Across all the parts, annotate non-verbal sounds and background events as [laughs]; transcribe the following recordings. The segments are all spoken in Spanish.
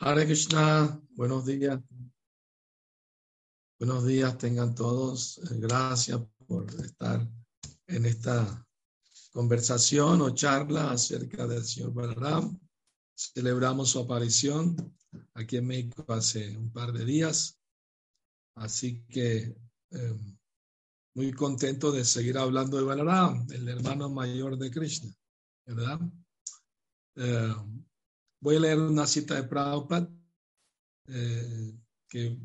Hare Krishna, buenos días. Buenos días tengan todos. Eh, gracias por estar en esta conversación o charla acerca del señor Balaram. Celebramos su aparición aquí en México hace un par de días. Así que eh, muy contento de seguir hablando de Balaram, el hermano mayor de Krishna, ¿verdad? Eh, voy a leer una cita de Prabhupada eh, que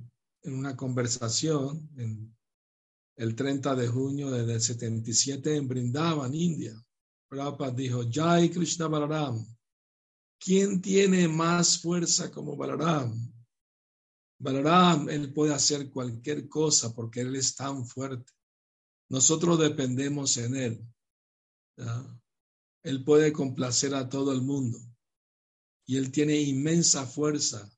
en una conversación en el 30 de junio del 77 en Brindavan, India, Prabhupada dijo, Jai Krishna Balaram, ¿quién tiene más fuerza como Balaram? Balaram, él puede hacer cualquier cosa porque él es tan fuerte. Nosotros dependemos en Él. Él puede complacer a todo el mundo y Él tiene inmensa fuerza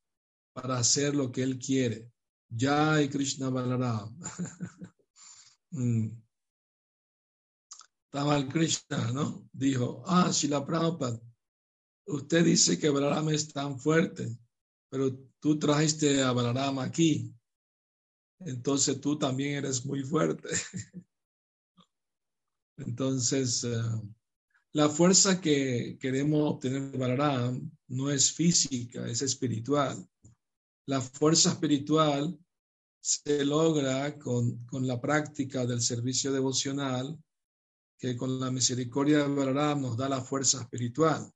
para hacer lo que Él quiere. Jai Krishna Balaram. [laughs] mm. Tamal Krishna, ¿no? Dijo, ah, Shila Prabhupada, usted dice que Balaram es tan fuerte, pero tú trajiste a Balaram aquí. Entonces tú también eres muy fuerte. [laughs] Entonces, eh, la fuerza que queremos obtener de Balaram no es física, es espiritual. La fuerza espiritual se logra con, con la práctica del servicio devocional, que con la misericordia de Balaram nos da la fuerza espiritual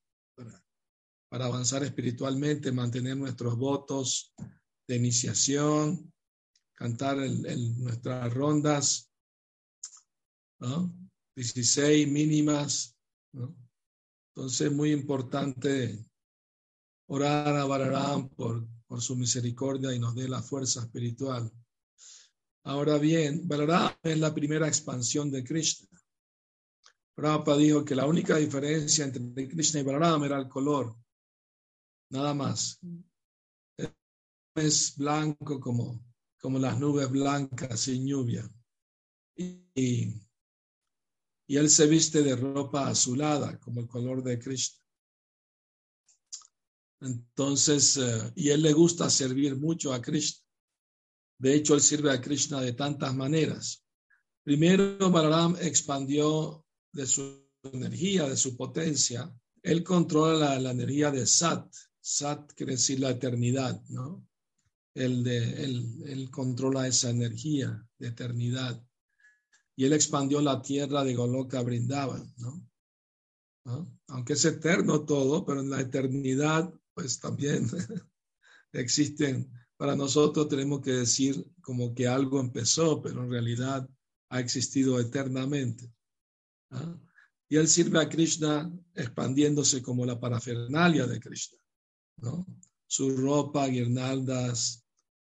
para, avanzar espiritualmente, mantener nuestros votos de iniciación, cantar en nuestras rondas, ¿no? 16 mínimas. ¿No? Entonces es muy importante orar a Balaram por, su misericordia y nos dé la fuerza espiritual. Ahora bien, Balaram es la primera expansión de Krishna. Prabhupada dijo que la única diferencia entre Krishna y Balaram era el color, nada más. Es blanco como, como las nubes blancas sin lluvia. y y él se viste de ropa azulada, como el color de Krishna. Entonces, eh, y él le gusta servir mucho a Krishna. De hecho, él sirve a Krishna de tantas maneras. Primero, Balaram expandió de su energía, de su potencia. Él controla la, energía de Sat. Sat quiere decir la eternidad, ¿no? Él, de, él, él controla esa energía de eternidad y él expandió la tierra de Goloka Brindavan, ¿no? Aunque es eterno todo, pero en la eternidad, pues también [laughs] existen, para nosotros tenemos que decir como que algo empezó, pero en realidad ha existido eternamente. Y él sirve a Krishna expandiéndose como la parafernalia de Krishna, ¿no? Su ropa, guirnaldas,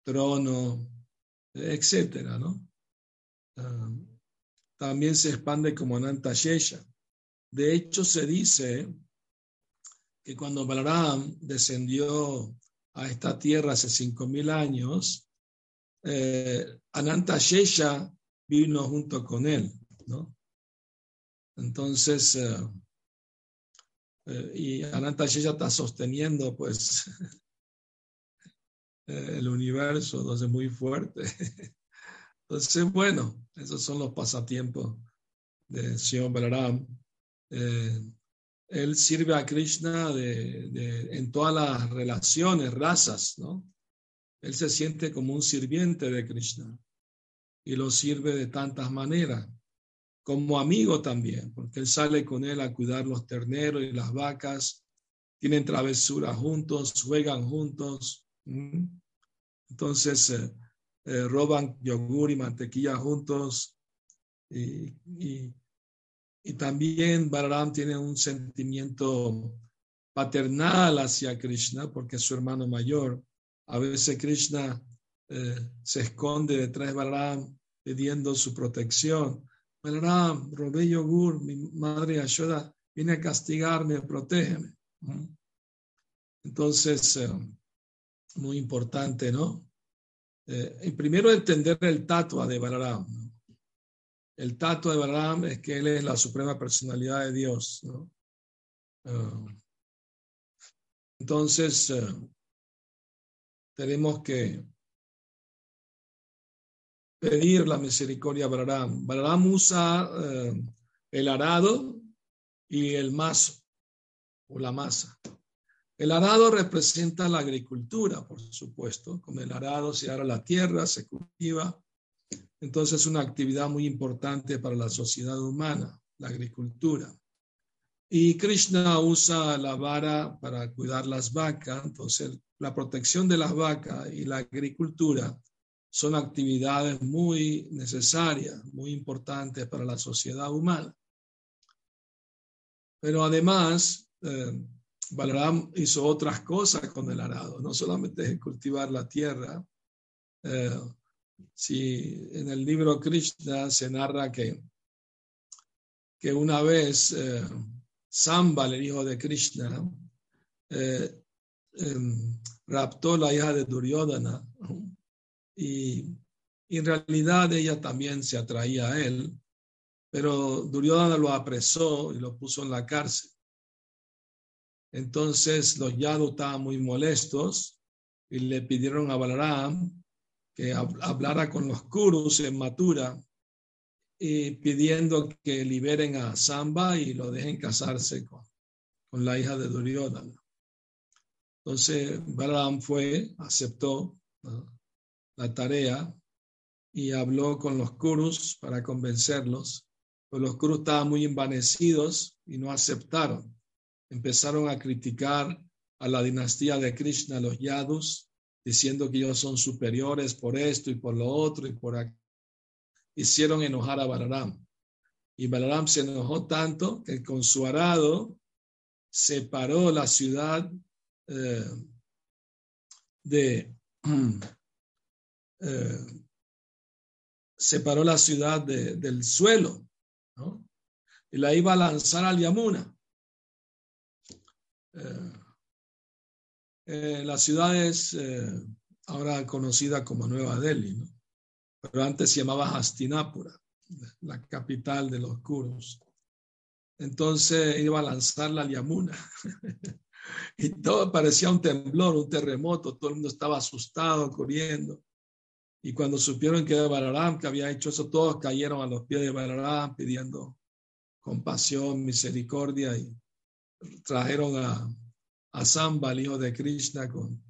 trono, etcétera, ¿no? Ah, también se expande como Ananta Shesha. De hecho, se dice que cuando Balaram descendió a esta tierra hace cinco mil años, eh, Ananta Shesha vino junto con él. Entonces, eh, eh, y Ananta Shesha está sosteniendo, pues, [laughs] el universo, entonces muy fuerte. [laughs] Entonces, bueno, esos son los pasatiempos de Sion Balaram. Eh, él sirve a Krishna de, en todas las relaciones, razas, ¿no? Él se siente como un sirviente de Krishna y lo sirve de tantas maneras, como amigo también, porque él sale con él a cuidar los terneros y las vacas, tienen travesuras juntos, juegan juntos. Entonces, eh, eh, roban yogur y mantequilla juntos. Y, y, también Balaram tiene un sentimiento paternal hacia Krishna porque es su hermano mayor. A veces Krishna eh, se esconde detrás de Balaram pidiendo su protección. Balaram, robé yogur, mi madre ayuda, viene a castigarme, protégeme. Entonces, eh, muy importante, ¿no? Eh, primero entender el tatua de Balaram. El tatua de Balaram es que él es la suprema personalidad de Dios. Ah, entonces, eh, tenemos que pedir la misericordia a Balaram. Balaram usa eh, el arado y el mazo o la masa. El arado representa la agricultura, por supuesto. Con el arado se ara la tierra, se cultiva. Entonces es una actividad muy importante para la sociedad humana, la agricultura. Y Krishna usa la vara para cuidar las vacas. Entonces la protección de las vacas y la agricultura son actividades muy necesarias, muy importantes para la sociedad humana. Pero además, eh, Balaram hizo otras cosas con el arado, no solamente cultivar la tierra. Eh, si en el libro Krishna se narra que, que una vez eh, Samba, el hijo de Krishna, eh, em, raptó la hija de Duryodhana y, en realidad ella también se atraía a él, pero Duryodhana lo apresó y lo puso en la cárcel. Entonces los Yadu estaban muy molestos y le pidieron a Balaram que hablara con los Kurus en Matura y pidiendo que liberen a Samba y lo dejen casarse con, con la hija de Duryodhana. Entonces Balaram fue, aceptó la tarea y habló con los Kurus para convencerlos. Pues los Kurus estaban muy envanecidos y no aceptaron empezaron a criticar a la dinastía de Krishna, los Yadus, diciendo que ellos son superiores por esto y por lo otro y por. Hicieron enojar a Balaram. Y Balaram se enojó tanto que con su arado separó la ciudad eh, de [clears throat] eh, separó la ciudad del suelo y la iba a lanzar al Yamuna. Eh, eh, la ciudad es eh, ahora conocida como Nueva Delhi, pero antes se llamaba Hastinapura, la capital de los Kurus. Entonces iba a lanzar la Yamuna. [laughs] y todo parecía un temblor, un terremoto, todo el mundo estaba asustado, corriendo. Y cuando supieron que era Balaram que había hecho eso, todos cayeron a los pies de Balaram pidiendo compasión, misericordia y trajeron a, a Samba, el hijo de Krishna, con,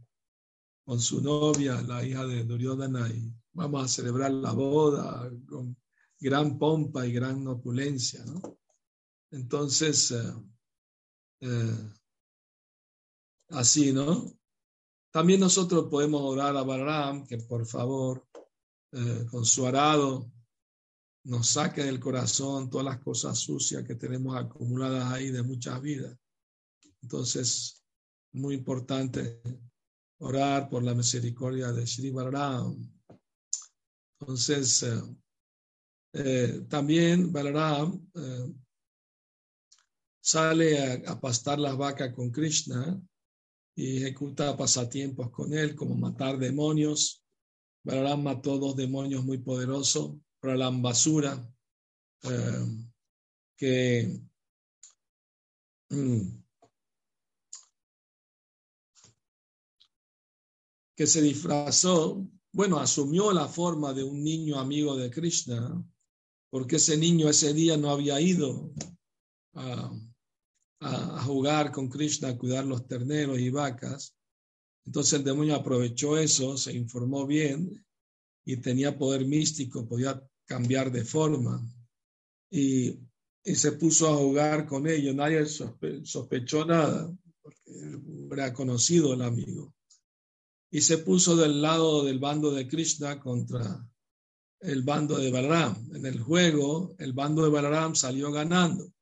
con su novia, la hija de Duryodhana, y vamos a celebrar la boda con gran pompa y gran opulencia. ¿no? Entonces, eh, eh, así, ¿no? También nosotros podemos orar a Balaram que por favor, eh, con su arado, nos saque del corazón todas las cosas sucias que tenemos acumuladas ahí de muchas vidas. Entonces, muy importante orar por la misericordia de Sri Balaram. Entonces, eh, eh, también Balaram eh, sale a, pastar las vacas con Krishna y ejecuta pasatiempos con él, como matar demonios. Balaram mató dos demonios muy poderosos, Pralam Basura, que mm, que se disfrazó, bueno, asumió la forma de un niño amigo de Krishna, porque ese niño ese día no había ido a, jugar con Krishna, a cuidar los terneros y vacas. Entonces el demonio aprovechó eso, se informó bien y tenía poder místico, podía cambiar de forma. Y, se puso a jugar con ellos. Nadie sospechó nada, porque era conocido el amigo y se puso del lado del bando de Krishna contra el bando de Balaram. En el juego, el bando de Balaram salió ganando.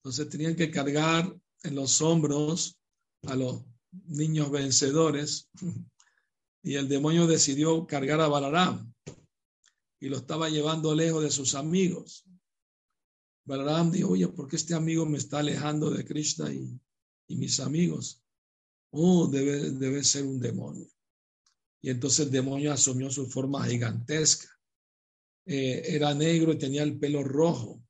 Entonces tenían que cargar en los hombros a los niños vencedores y el demonio decidió cargar a Balaram y lo estaba llevando lejos de sus amigos. Balaram dijo, oye, ¿por qué este amigo me está alejando de Krishna y, mis amigos? Oh, debe, debe ser un demonio y entonces el demonio asumió su forma gigantesca. Eh, era negro y tenía el pelo rojo,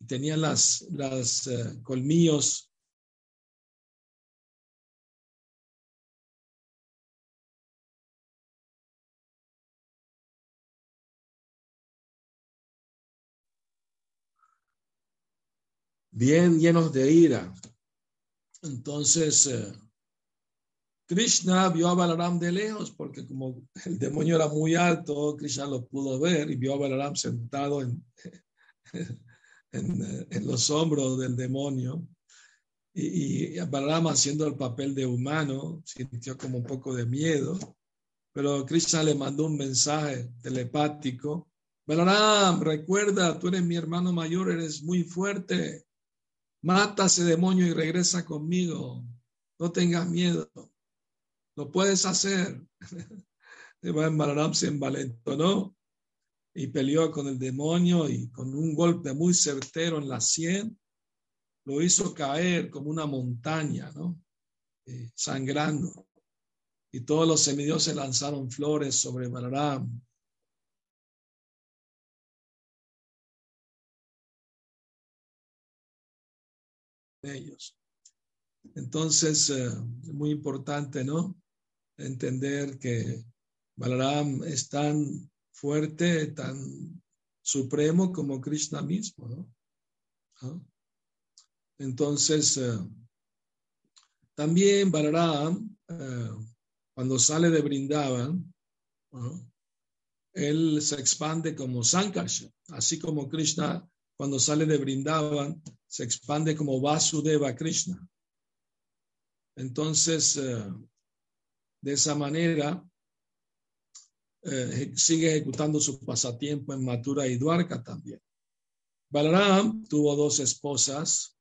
y tenía las, las eh, colmillos bien llenos de ira. Entonces, eh, Krishna vio a Balaram de lejos porque como el demonio era muy alto, Krishna lo pudo ver y vio a Balaram sentado [laughs] en, los hombros del demonio. Y, y Balaram haciendo el papel de humano, sintió como un poco de miedo, pero Krishna le mandó un mensaje telepático. Balaram, recuerda, tú eres mi hermano mayor, eres muy fuerte. Mata ese demonio y regresa conmigo. No tengas miedo. Lo puedes hacer. [laughs] Balaram se envalentonó y peleó con el demonio y con un golpe muy certero en la sien lo hizo caer como una montaña, ¿no? Eh, sangrando. Y todos los semidioses lanzaron flores sobre Balaram. Ellos. Entonces, eh, muy importante, ¿no? Entender que Balaram es tan fuerte, tan supremo como Krishna mismo. ¿Ah? Entonces, eh, también Balaram, eh, cuando sale de Brindavan, él se expande como Sankarsha, así como Krishna cuando sale de Brindavan se expande como Vasudeva Krishna. Entonces, eh, de esa manera, eh, sigue ejecutando su pasatiempo en Mathura y Dwarka también. Balaram tuvo dos esposas.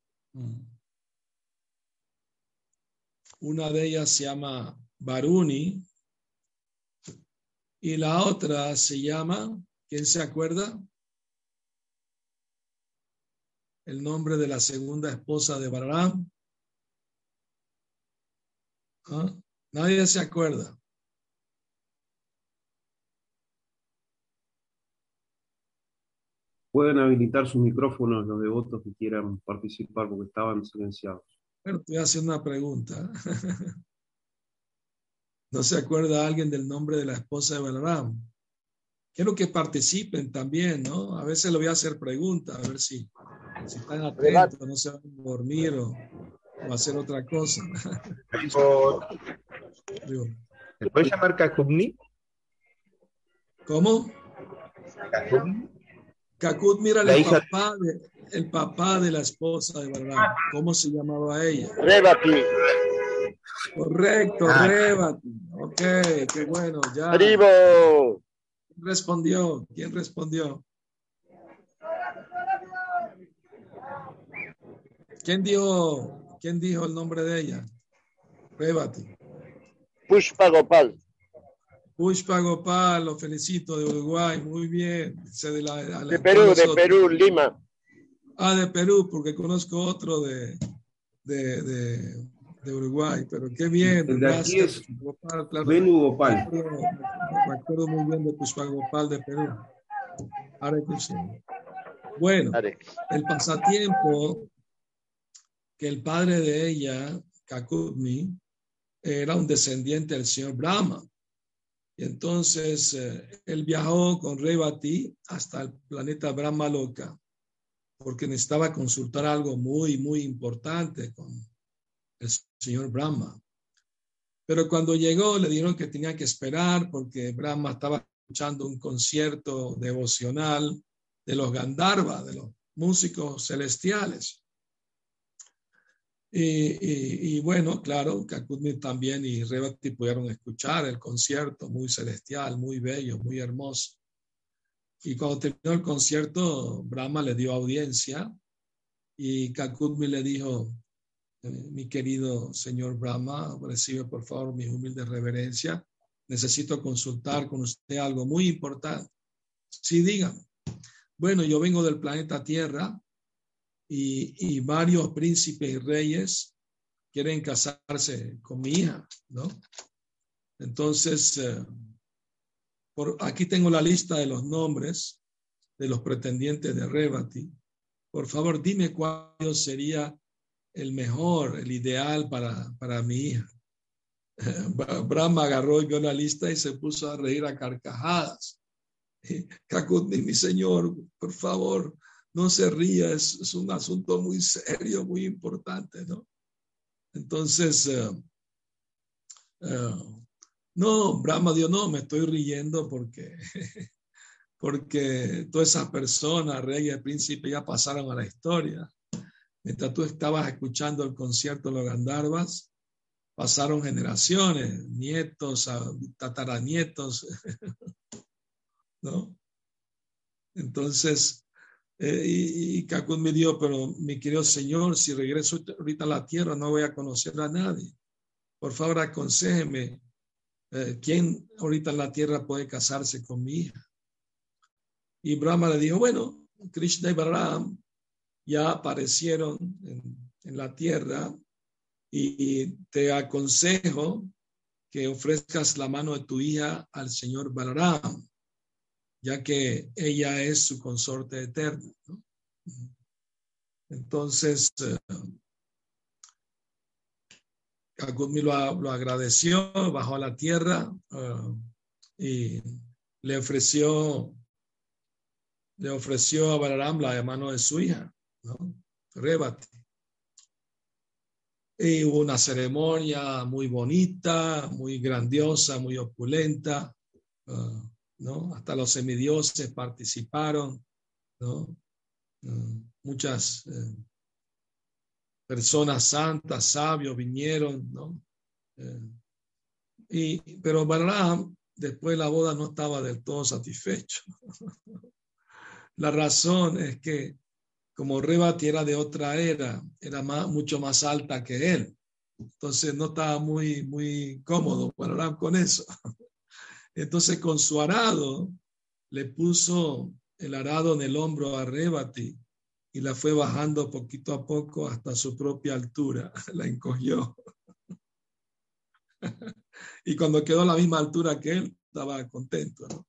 Una de ellas se llama Baruni y la otra se llama, ¿quién se acuerda? El nombre de la segunda esposa de Balaram. ¿Ah? Nadie se acuerda. Pueden habilitar sus micrófonos los devotos que quieran participar porque estaban silenciados. Bueno, estoy haciendo una pregunta. [laughs] ¿No se acuerda alguien del nombre de la esposa de Balaram? Quiero que participen también, ¿no? A veces le voy a hacer preguntas, a ver si, si están atentos, no se van a dormir o, o hacer otra cosa. ¿Se puede llamar Kakubni? ¿Cómo? Kakut, mira, el papá, de, el papá de la esposa de verdad. ¿Cómo se llamaba ella? Rebati. Correcto, ah. Rebati. Ok, qué bueno. Ya. ¿Quién respondió? ¿Quién respondió? ¿Quién dijo, quién dijo el nombre de ella? Rebati. Pushpa Gopal. Pushpa Gopal, lo felicito de Uruguay, muy bien. De, Perú, de Perú, Lima. Ah, de Perú, porque conozco otro de, de, de, Uruguay, pero qué bien. El de aquí es Gopal, claro. Gopal. Me acuerdo, muy bien de Pushpa Gopal de Perú. Bueno, el pasatiempo que el padre de ella, Kakutmi, era un descendiente del señor Brahma. Y entonces eh, él viajó con Revati hasta el planeta Brahma Loka, porque necesitaba consultar algo muy, muy importante con el señor Brahma. Pero cuando llegó le dijeron que tenía que esperar porque Brahma estaba escuchando un concierto devocional de los Gandharva, de los músicos celestiales. Y, bueno, claro, Kakutmi también y Rebati pudieron escuchar el concierto, muy celestial, muy bello, muy hermoso. Y cuando terminó el concierto, Brahma le dio audiencia y Kakutmi le dijo, eh, mi querido señor Brahma, recibe por favor mi humilde reverencia, necesito consultar con usted algo muy importante. Sí, dígame. Bueno, yo vengo del planeta Tierra y, varios príncipes y reyes quieren casarse con mi hija, ¿no? Entonces, eh, por, aquí tengo la lista de los nombres de los pretendientes de Rebati. Por favor, dime cuál sería el mejor, el ideal para, para mi hija. [laughs] Brahma agarró y vio la lista y se puso a reír a carcajadas. [laughs] Kakutni, mi señor, por favor, no se ría, es, un asunto muy serio, muy importante, ¿no? Entonces, eh, eh, no, Brahma Dios, no, me estoy riendo porque, [laughs] porque todas esas personas, rey y príncipe, ya pasaron a la historia. Mientras tú estabas escuchando el concierto de los Gandharvas, pasaron generaciones, nietos, tataranietos, [laughs] ¿no? Entonces, eh, y, y me dio, pero mi querido Señor, si regreso ahorita a la tierra no voy a conocer a nadie. Por favor, aconsejeme eh, quién ahorita en la tierra puede casarse con mi hija. Y Brahma le dijo, bueno, Krishna y Balaram ya aparecieron en, la tierra y te aconsejo que ofrezcas la mano de tu hija al Señor Balaram ya que ella es su consorte eterna. Entonces, eh, lo, agradeció, bajó a la tierra eh, y le ofreció, le ofreció a Balaram la mano de su hija, ¿no? Rebati. Y hubo una ceremonia muy bonita, muy grandiosa, muy opulenta. Eh, ¿no? Hasta los semidioses participaron, ¿no? Mm, muchas eh, personas santas, sabios vinieron, ¿no? Eh, y, pero Balaam, después de la boda, no estaba del todo satisfecho. [laughs] la razón es que como Rebati era de otra era, era mucho más alta que él. Entonces no estaba muy, muy cómodo Balaam con eso. [laughs] Entonces con su arado le puso el arado en el hombro a Rebati y la fue bajando poquito a poco hasta su propia altura, [laughs] la encogió. [laughs] y cuando quedó a la misma altura que él, estaba contento.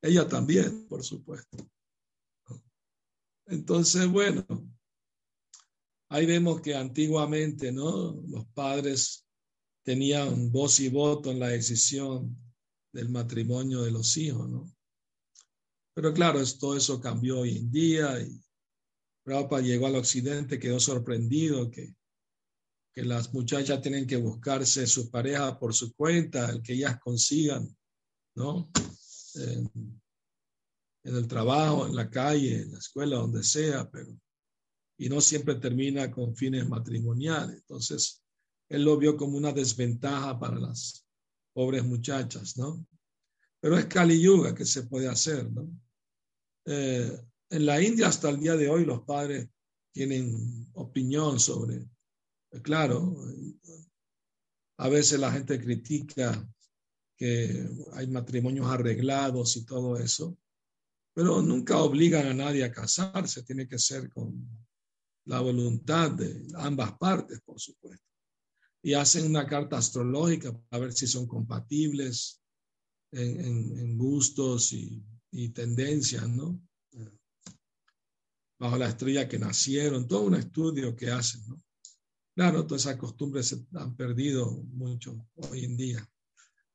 Ella también, por supuesto. Entonces, bueno, ahí vemos que antiguamente, ¿no? Los padres tenían voz y voto en la decisión del matrimonio de los hijos, ¿no? Pero claro, todo eso cambió hoy en día y Prabhupada llegó al occidente, quedó sorprendido que, que las muchachas tienen que buscarse su pareja por su cuenta, el que ellas consigan, ¿no? En, en el trabajo, en la calle, en la escuela, donde sea, pero y no siempre termina con fines matrimoniales. Entonces, él lo vio como una desventaja para las pobres muchachas, ¿no? Pero es Kali Yuga que se puede hacer, ¿no? Eh, en la India hasta el día de hoy los padres tienen opinión sobre, claro, a veces la gente critica que hay matrimonios arreglados y todo eso, pero nunca obligan a nadie a casarse, tiene que ser con la voluntad de ambas partes, por supuesto y hacen una carta astrológica para ver si son compatibles en, gustos y, tendencias, ¿no? Bajo la estrella que nacieron, todo un estudio que hacen, ¿no? Claro, todas esas costumbres se han perdido mucho hoy en día.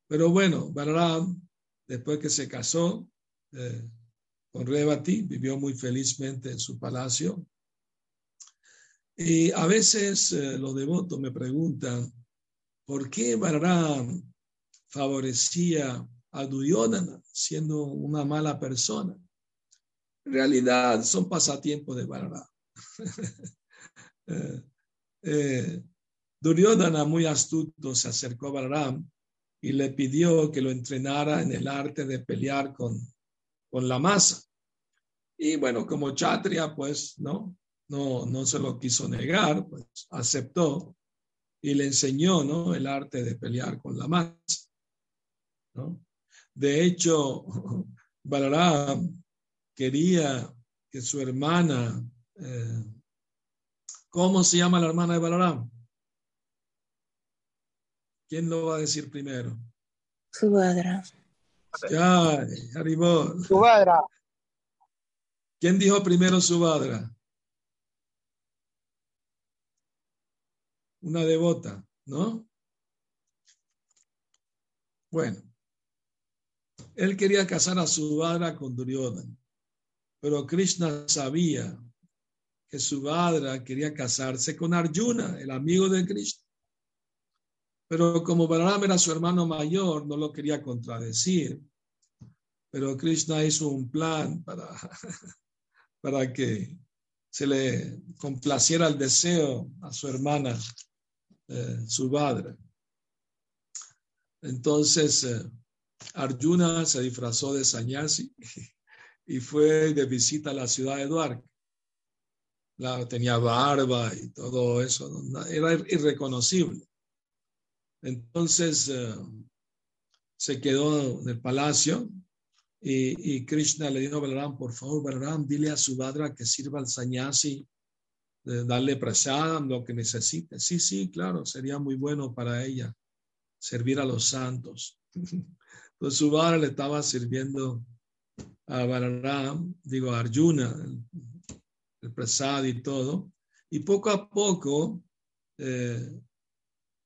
Pero bueno, Balaram, después que se casó eh, con Rebati, vivió muy felizmente en su palacio y a veces eh, los devotos me preguntan, ¿por qué Balaram favorecía a Duryodhana siendo una mala persona? En realidad son pasatiempos de Balaram. [laughs] eh, eh, Duryodhana, muy astuto, se acercó a Balaram y le pidió que lo entrenara en el arte de pelear con, con la masa. Y bueno, como Chatria, pues, ¿no? No, no se lo quiso negar, pues aceptó y le enseñó ¿no? el arte de pelear con la masa. ¿no? De hecho, [laughs] Balaram quería que su hermana, eh, ¿cómo se llama la hermana de Balaram? ¿Quién lo va a decir primero? Subhadra. Ya, Haribol. Subhadra. ¿Quién dijo primero Subhadra? Una devota, ¿no? Bueno, él quería casar a su vara con Duryodhana, pero Krishna sabía que su padre quería casarse con Arjuna, el amigo de Krishna. Pero como Balaram era su hermano mayor, no lo quería contradecir. Pero Krishna hizo un plan para, [laughs] para que se le complaciera el deseo a su hermana, eh, su padre. Entonces, eh, Arjuna se disfrazó de sanyasi [laughs] y fue de visita a la ciudad de Dwarka tenía barba y todo eso, era irreconocible. Entonces eh, se quedó en el palacio y, Krishna le dijo a Balaram, por favor, Balaram, dile a su Subhadra que sirva al sanyasi, darle prasadam, lo que necesite. Sí, sí, claro, sería muy bueno para ella servir a los santos. [laughs] Entonces Subhadra le estaba sirviendo a Balaram, digo a Arjuna, el prasad y todo. Y poco a poco, eh,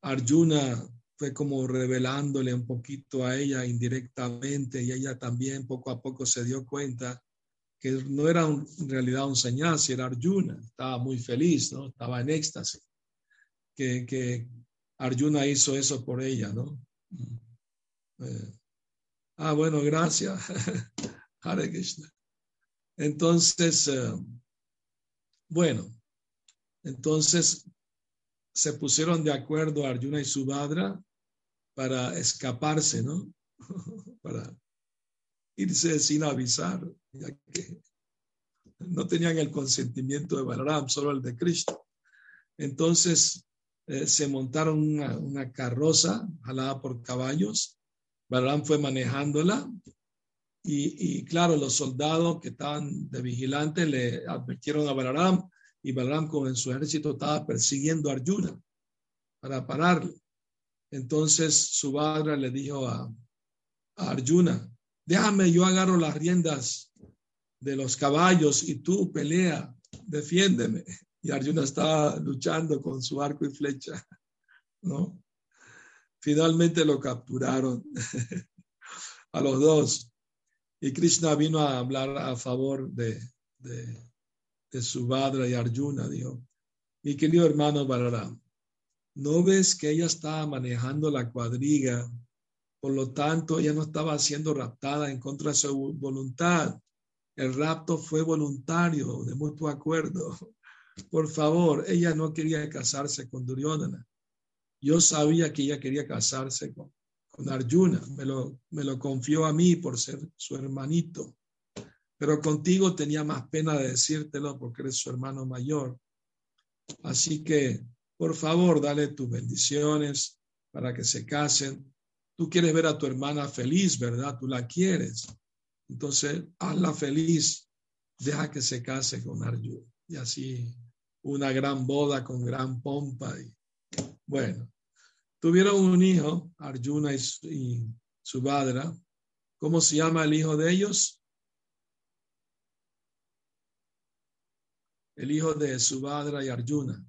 Arjuna fue como revelándole un poquito a ella indirectamente y ella también poco a poco se dio cuenta que no era en realidad un señal, si era Arjuna. Estaba muy feliz, ¿no? Estaba en éxtasis. Que, que Arjuna hizo eso por ella, ¿no? Eh, ah, bueno, gracias. [laughs] Hare Krishna. Entonces, eh, bueno, entonces se pusieron de acuerdo Arjuna y Subhadra para escaparse, ¿no? [laughs] para irse sin avisar, ya que no tenían el consentimiento de Balaram, solo el de Cristo. Entonces eh, se montaron una, una, carroza jalada por caballos. Balaram fue manejándola y, claro, los soldados que estaban de vigilante le advirtieron a Balaram y Balaram con su ejército estaba persiguiendo a Arjuna para pararle. Entonces su padre le dijo a Arjuna, déjame, yo agarro las riendas de los caballos y tú pelea, defiéndeme. [laughs] Y Arjuna estaba luchando con su arco y flecha, [laughs] ¿no? Finalmente lo capturaron [laughs] a los dos. Y Krishna vino a hablar a favor de, de, de Subhadra y Arjuna. Dijo, mi querido hermano Balaram, ¿no ves que ella estaba manejando la cuadriga? Por lo tanto, ella no estaba siendo raptada en contra de su voluntad. El rapto fue voluntario, de mutuo acuerdo. Por favor, ella no quería casarse con Duryodhana. Yo sabía que ella quería casarse con, Arjuna, me lo, me lo confió a mí por ser su hermanito, pero contigo tenía más pena de decírtelo porque eres su hermano mayor. Así que, por favor, dale tus bendiciones para que se casen. Tú quieres ver a tu hermana feliz, ¿verdad? Tú la quieres. Entonces, hazla feliz, deja que se case con Arjuna. Y así, una gran boda con gran pompa. Y, bueno, Tuvieron un hijo, Arjuna y, su Subhadra. ¿Cómo se llama el hijo de ellos? El hijo de Subhadra y Arjuna.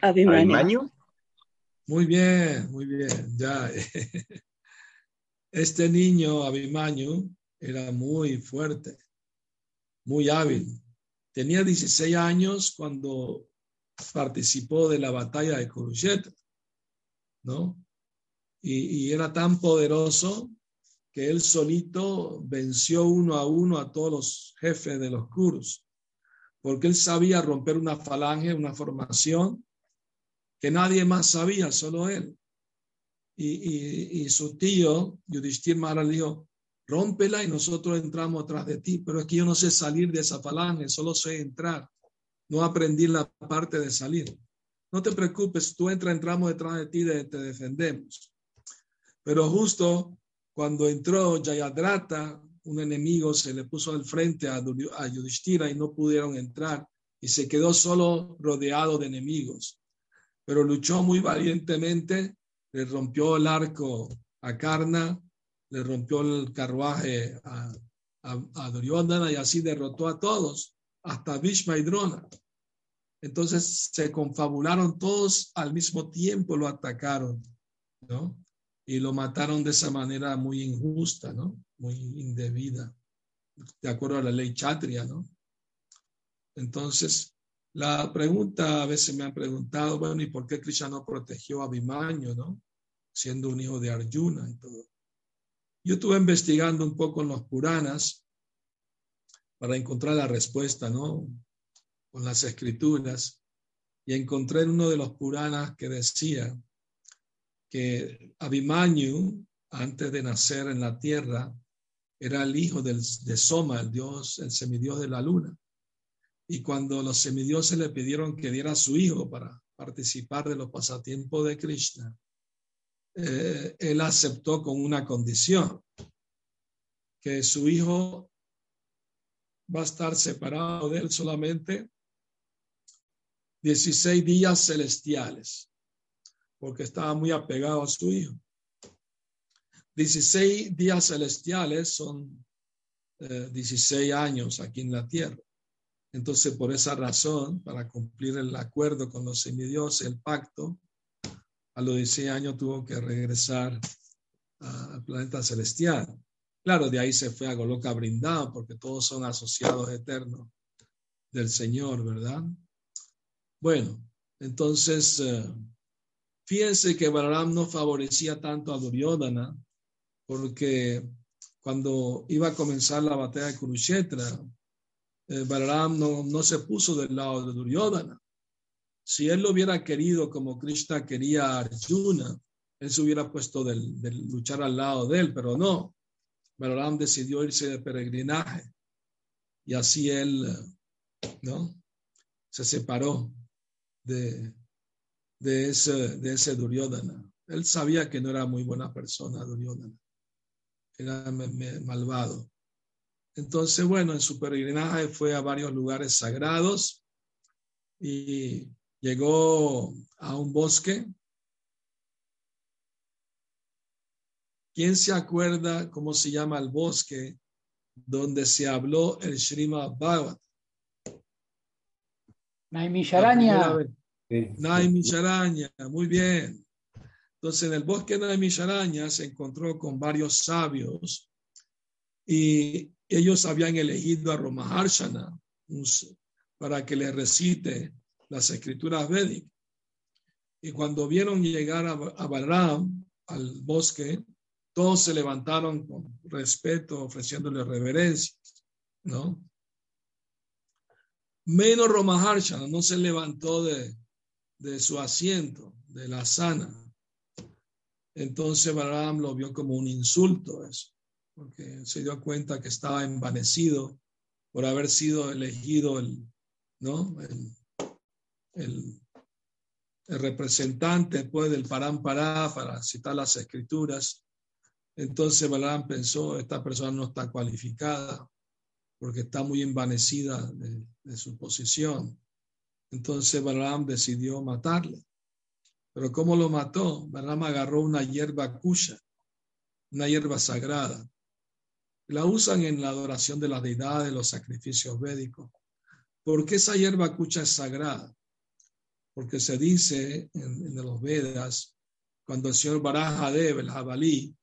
Abhimanyu. Muy bien, muy bien. Ya. [laughs] Este niño, Abhimanyu, era muy fuerte, muy hábil. Tenía 16 años cuando participó de la batalla de Kurukshetra, ¿no? Y, era tan poderoso que él solito venció uno a uno a todos los jefes de los Kurus, porque él sabía romper una falange, una formación que nadie más sabía, solo él. Y, y, su tío, Yudhishthir Maharaj, dijo, rómpela y nosotros entramos atrás de ti, pero es que yo no sé salir de esa falange, solo sé entrar no aprendí la parte de salir. No te preocupes, tú entra, entramos detrás de ti, te defendemos. Pero justo cuando entró Jayadrata, un enemigo se le puso al frente a, a y no pudieron entrar y se quedó solo rodeado de enemigos. Pero luchó muy valientemente, le rompió el arco a Karna, le rompió el carruaje a, a, a Duryodhana y así derrotó a todos hasta Bhishma y Drona. Entonces se confabularon todos al mismo tiempo, lo atacaron, ¿no? Y lo mataron de esa manera muy injusta, ¿no? Muy indebida, de acuerdo a la ley chatria, ¿no? Entonces, la pregunta, a veces me han preguntado, bueno, ¿y por qué Krishna no protegió a Abhimanyu, no? Siendo un hijo de Arjuna y todo. Yo estuve investigando un poco en los Puranas para encontrar la respuesta, ¿no? Con las escrituras. Y encontré en uno de los Puranas que decía que Abhimanyu, antes de nacer en la tierra, era el hijo de Soma, el dios, el semidios de la luna. Y cuando los semidioses le pidieron que diera a su hijo para participar de los pasatiempos de Krishna, eh, él aceptó con una condición, que su hijo va a estar separado de él solamente 16 días celestiales, porque estaba muy apegado a su hijo. 16 días celestiales son 16 eh, años aquí en la tierra. Entonces, por esa razón, para cumplir el acuerdo con los semidioses, el pacto, a los 16 años tuvo que regresar al planeta celestial. Claro, de ahí se fue a Goloka brindado porque todos son asociados eternos del Señor, ¿verdad? Bueno, entonces, eh, fíjense que Balaram no favorecía tanto a Duryodhana porque cuando iba a comenzar la batalla de Kurukshetra, eh, Balaram no, no, se puso del lado de Duryodhana. Si él lo hubiera querido como Krishna quería a Arjuna, él se hubiera puesto del, luchar al lado de él, pero no. Balaram decidió irse de peregrinaje y así él, ¿no? Se separó de, de, ese, de ese Duryodhana. Él sabía que no era muy buena persona, Duryodhana. Era malvado. Entonces, bueno, en su peregrinaje fue a varios lugares sagrados y llegó a un bosque. ¿Quién se acuerda cómo se llama el bosque donde se habló el Srimad Bhagavat? Naimisharaña. Naimisharaña, muy bien. Entonces, en el bosque de Naimisharaña se encontró con varios sabios y ellos habían elegido a Romaharshana para que le recite las escrituras védicas. Y cuando vieron llegar a, a al bosque, todos se levantaron con respeto, ofreciéndole reverencia, ¿no? Menos Romaharshana no se levantó de, de su asiento, de la sana. Entonces Balaram lo vio como un insulto eso porque se dio cuenta que estaba envanecido por haber sido elegido el, ¿no? el, el, representante después del Parampará para citar las escrituras. Entonces Balaam pensó, esta persona no está cualificada porque está muy envanecida de, su posición. Entonces Balaam decidió matarle. Pero ¿cómo lo mató? Balaam agarró una hierba kusha, una hierba sagrada, la usan en la adoración de la deidad, de los sacrificios védicos. ¿Por qué esa hierba cucha es sagrada? Porque se dice en, los Vedas, cuando el señor Barajadev, el jabalí,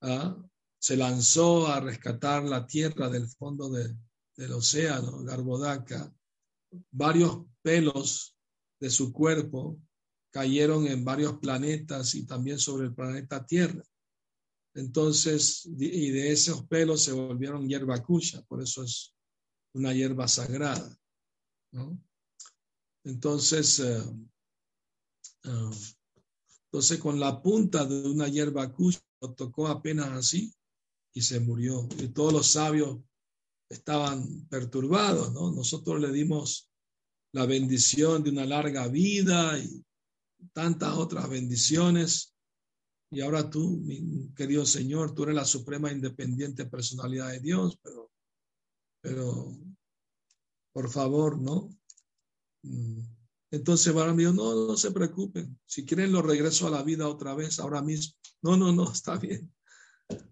¿ah? se lanzó a rescatar la tierra del fondo del océano, Garbodaka, varios pelos de su cuerpo cayeron en varios planetas y también sobre el planeta Tierra. Entonces, y de esos pelos se volvieron hierba cucha, por eso es una hierba sagrada. Entonces, eh, eh, entonces con la punta de una hierba cucha lo tocó apenas así y se murió. Y todos los sabios estaban perturbados, ¿no? Nosotros le dimos la bendición de una larga vida y tantas otras bendiciones y ahora tú, mi querido Señor, tú eres la suprema independiente personalidad de Dios, pero, pero por favor, ¿no? Mm. Entonces dijo, no, no se preocupen. Si quieren lo regreso a la vida otra vez, ahora mismo. No, no, no, [laughs] está bien.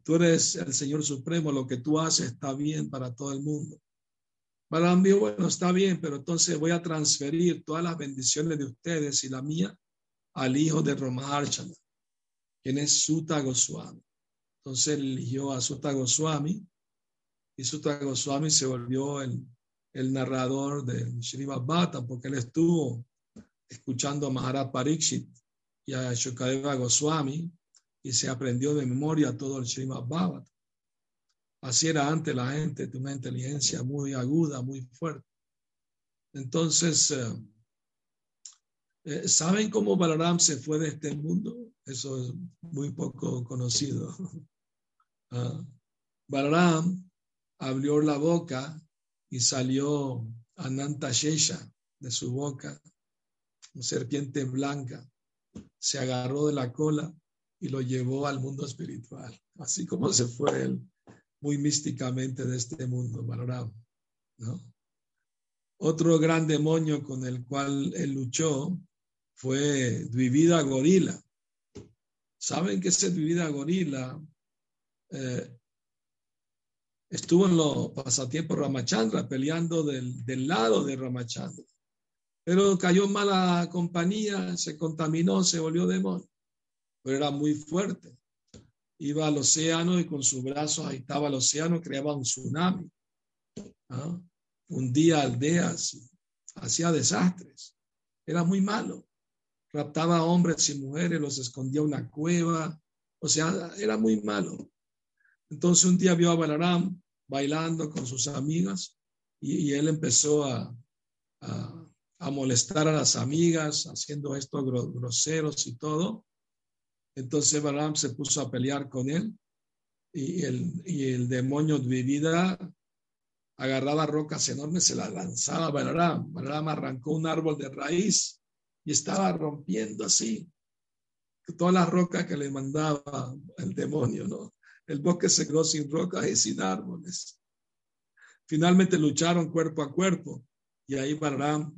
Tú eres el Señor Supremo, lo que tú haces está bien para todo el mundo. Dijo, bueno, está bien, pero entonces voy a transferir todas las bendiciones de ustedes y la mía al hijo de Archana quien es Sutta Goswami. Entonces eligió a Sutta Goswami y Sutta Goswami se volvió el, narrador del Srimad Bhata, porque él estuvo escuchando a Maharaj Parikshit y a Shukadeva Goswami y se aprendió de memoria todo el Srimad Bhagavatam. Así era antes la gente, de una inteligencia muy aguda, muy fuerte. Entonces, eh, eh, ¿saben cómo Balaram se fue de este mundo? Eso es muy poco conocido. [laughs] uh, Balaram abrió la boca y salió Ananta Shesha de su boca, una serpiente blanca, se agarró de la cola y lo llevó al mundo espiritual, así como se fue él muy místicamente de este mundo, Balaram. Otro gran demonio con el cual él luchó fue Dvivida Gorila. Saben que ese Dvivida Gorila eh, estuvo en los pasatiempos Ramachandra, peleando del, del, lado de Ramachandra. Pero cayó en mala compañía, se contaminó, se volvió demonio. Pero era muy fuerte. Iba al océano y con sus brazos agitaba el océano, creaba un tsunami. ¿ah? Hundía aldeas, hacía desastres. Era muy malo. Raptaba hombres y mujeres, los escondía en una cueva. O sea, era muy malo. Entonces un día vio a Balaram bailando con sus amigas y, él empezó a, a, molestar a las amigas, haciendo estos groseros y todo. Entonces Balaram se puso a pelear con él y el, y el demonio de vida agarraba rocas enormes, se las lanzaba a Balaram. Balaram arrancó un árbol de raíz estaba rompiendo así todas las rocas que le mandaba el demonio, ¿no? El bosque se quedó sin rocas y sin árboles. Finalmente lucharon cuerpo a cuerpo y ahí Balaram,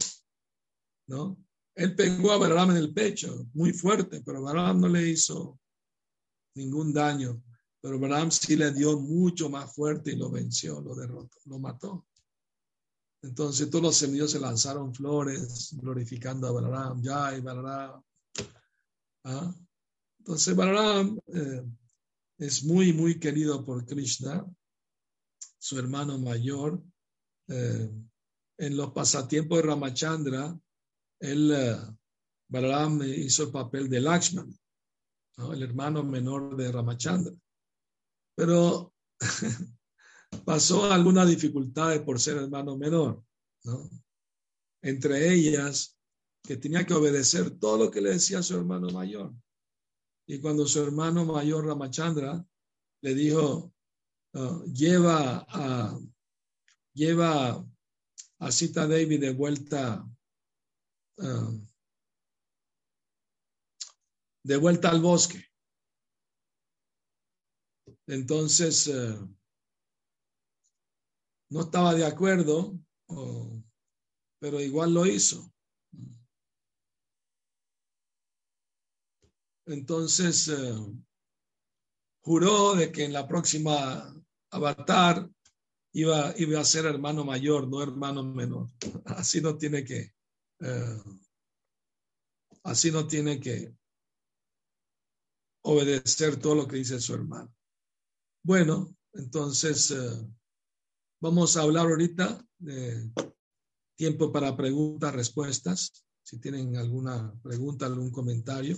¿no? Él pegó a Balaram en el pecho, muy fuerte, pero Balaram no le hizo ningún daño. Pero Balaram sí le dio mucho más fuerte y lo venció, lo derrotó, lo mató. Entonces todos los semillos se lanzaron flores glorificando a Balaram, y Balaram. ¿Ah? Entonces Balaram eh, es muy, muy querido por Krishna, su hermano mayor. Eh, en los pasatiempos de Ramachandra, él, eh, Balaram hizo el papel de Lakshman, el hermano menor de Ramachandra. Pero [laughs] pasó algunas dificultades por ser hermano menor, ¿no? Entre ellas, que tenía que obedecer todo lo que le decía su hermano mayor. Y cuando su hermano mayor Ramachandra le dijo, uh, lleva a lleva a Sita Devi de vuelta uh, de vuelta al bosque. Entonces uh, no estaba de acuerdo, pero igual lo hizo. Entonces, eh, juró de que en la próxima avatar iba, iba a ser hermano mayor, no hermano menor. [laughs] Así no tiene que, eh, así no tiene que obedecer todo lo que dice su hermano. Bueno, entonces eh, vamos a hablar ahorita de tiempo para preguntas, respuestas. Si tienen alguna pregunta, algún comentario.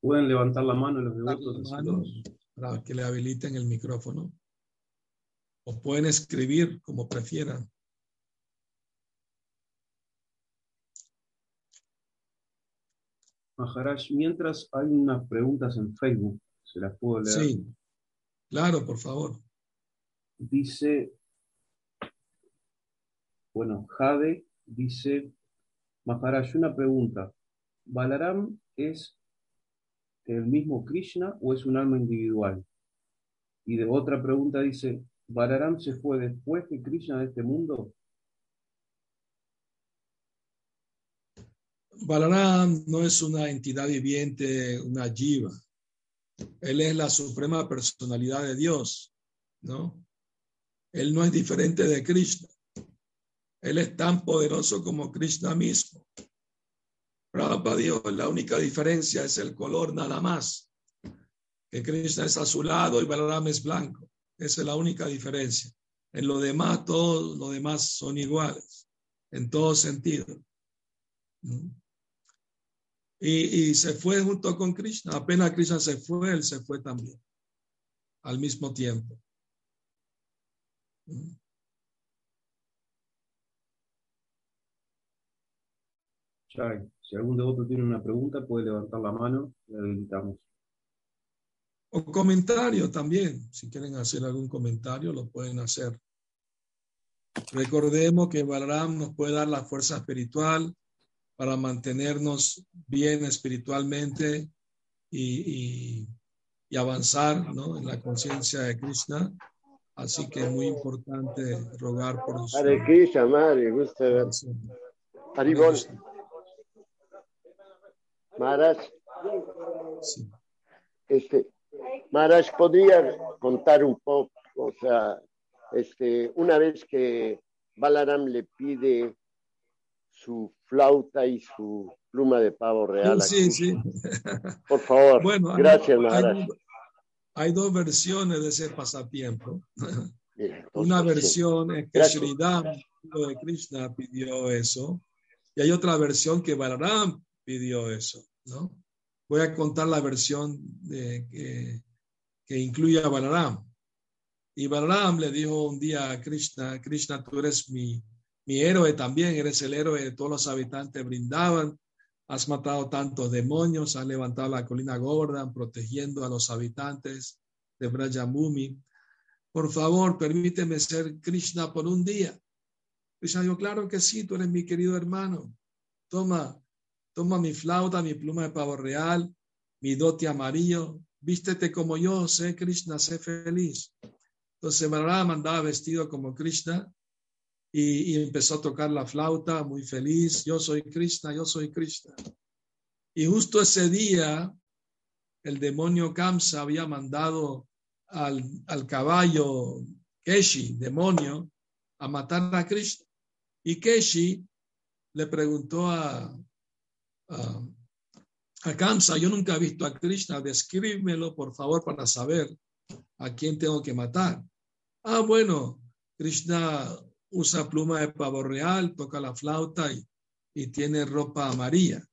Pueden levantar la mano los devotos. para que le habiliten el micrófono. O pueden escribir como prefieran. Maharaj, mientras hay unas preguntas en Facebook, ¿se las puedo leer? Sí, claro, por favor. Dice, bueno, Jade dice, Maharaj, una pregunta. ¿Balaram es el mismo Krishna o es un alma individual? Y de otra pregunta dice, ¿Balaram se fue después de Krishna de este mundo? Balaram no es una entidad viviente, una jiva. Él es la suprema personalidad de Dios, ¿no? Él no es diferente de Krishna. Él es tan poderoso como Krishna mismo. Prabhupada Dios, la única diferencia es el color nada más. Que Krishna es azulado y Balaram es blanco. Esa es la única diferencia. En lo demás, todos los demás son iguales, en todo sentido. Y, y, se fue junto con Krishna. Apenas Krishna se fue, él se fue también, al mismo tiempo. Si algún devoto tiene una pregunta, puede levantar la mano y habilitamos. O comentario también. Si quieren hacer algún comentario, lo pueden hacer. Recordemos que Balaram nos puede dar la fuerza espiritual para mantenernos bien espiritualmente y, y, avanzar ¿no? en la conciencia de Krishna. Así que es muy importante rogar por nosotros. Hare Krishna, Madre, gusto ver. Haribol. Maharaj. Sí. Este, Maharaj, ¿podría contar un poco? O sea, este, una vez que Balaram le pide su flauta y su pluma de pavo real. Sí, sí. Por favor. [laughs] Bueno, gracias, Maharaj. Hay, dos versiones de ese pasatiempo. [laughs] Una versión es que Sridham, de Krishna, pidió eso. Y hay otra versión que Balaram pidió eso, ¿no? Voy a contar la versión de, que, que incluye a Balaram. Y Balaram le dijo un día a Krishna, Krishna, tú eres mi, mi héroe también, eres el héroe de todos los habitantes brindaban, has matado tantos demonios, has levantado la colina Gordon, protegiendo a los habitantes de Brajamumi. Por favor, permíteme ser Krishna por un día. Krishna dijo, claro que sí, tú eres mi querido hermano. Toma, toma mi flauta, mi pluma de pavo real, mi dote amarillo, vístete como yo, sé Krishna, sé feliz. Entonces Balaram andaba vestido como Krishna y, empezó a tocar la flauta muy feliz. Yo soy Krishna, yo soy Krishna. Y justo ese día el demonio Kamsa había mandado al, al caballo Keshi, demonio, a matar a Krishna. Y Keshi le preguntó a, a, Kamsa, yo nunca he visto a Krishna, descríbemelo por favor para saber a quién tengo que matar. Ah, bueno, Krishna usa pluma de pavo real, toca la flauta y, y tiene ropa amarilla.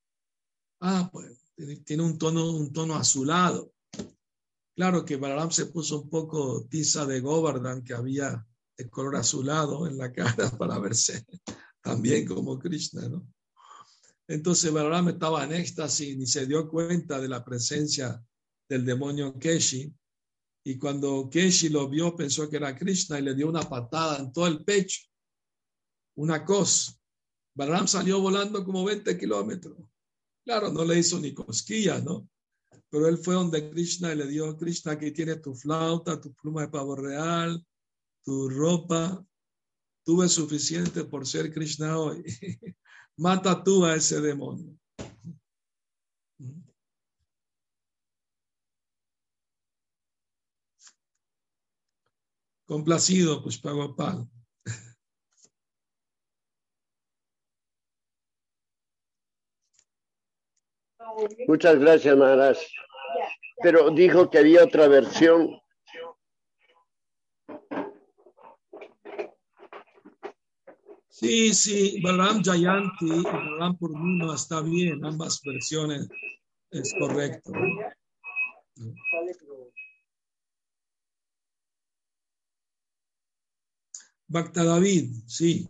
Ah, pues tiene un tono, un tono azulado. Claro que Balaram se puso un poco tiza de Govardhan que había de color azulado en la cara [laughs] para verse también como Krishna, ¿no? Entonces Balaram estaba en éxtasis y se dio cuenta de la presencia del demonio Keshi. Y cuando Keshi lo vio, pensó que era Krishna y le dio una patada en todo el pecho, una cosa. Balaram salió volando como 20 kilómetros. Claro, no le hizo ni cosquillas, ¿no? Pero él fue donde Krishna y le dio, Krishna, aquí tienes tu flauta, tu pluma de pavo real, tu ropa. Tuve suficiente por ser Krishna hoy. [laughs] mata tú a ese demonio. Complacido, pues pago pan. Muchas gracias, Maharaj. Pero dijo que había otra versión Sí, sí, Balaram Jayanti y Balaram Purnima está bien, ambas versiones es correcto. Bhakta David, sí.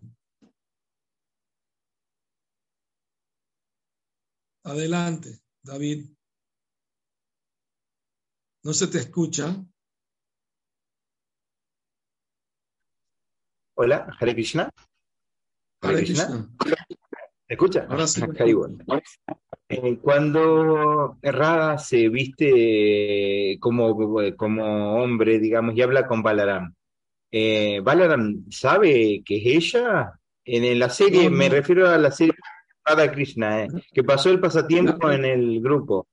Adelante, David. ¿No se te escucha? Hola, Hare Krishna. Hare Krishna. escucha? Ahora sí. Eh, cuando Errada se viste como, como hombre, digamos, y habla con Balaram, eh, ¿Balaram sabe que es ella? En, la serie, me refiero a la serie Radha Krishna, eh, que pasó el pasatiempo en el grupo.